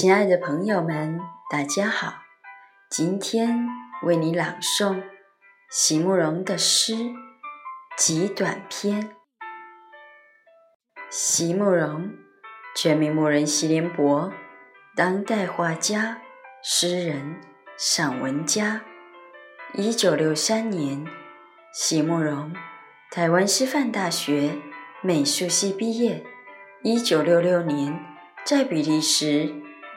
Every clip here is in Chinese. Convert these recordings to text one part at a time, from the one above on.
亲爱的朋友们，大家好！今天为你朗诵席慕容的诗《极短篇》。席慕容，全名慕人席联博，当代画家、诗人、散文家。一九六三年，席慕容台湾师范大学美术系毕业。一九六六年，在比利时。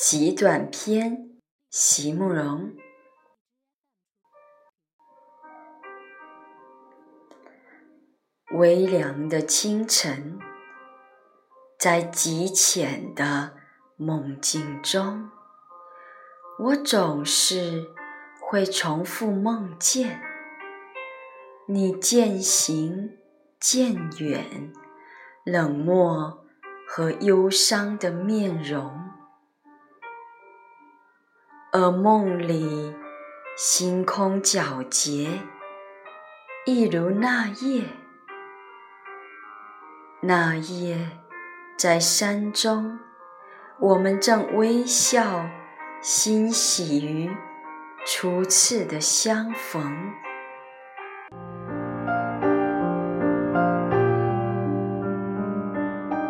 极短篇，席慕容。微凉的清晨，在极浅的梦境中，我总是会重复梦见你渐行渐远、冷漠和忧伤的面容。而梦里，星空皎洁，一如那夜。那夜，在山中，我们正微笑欣喜于初次的相逢。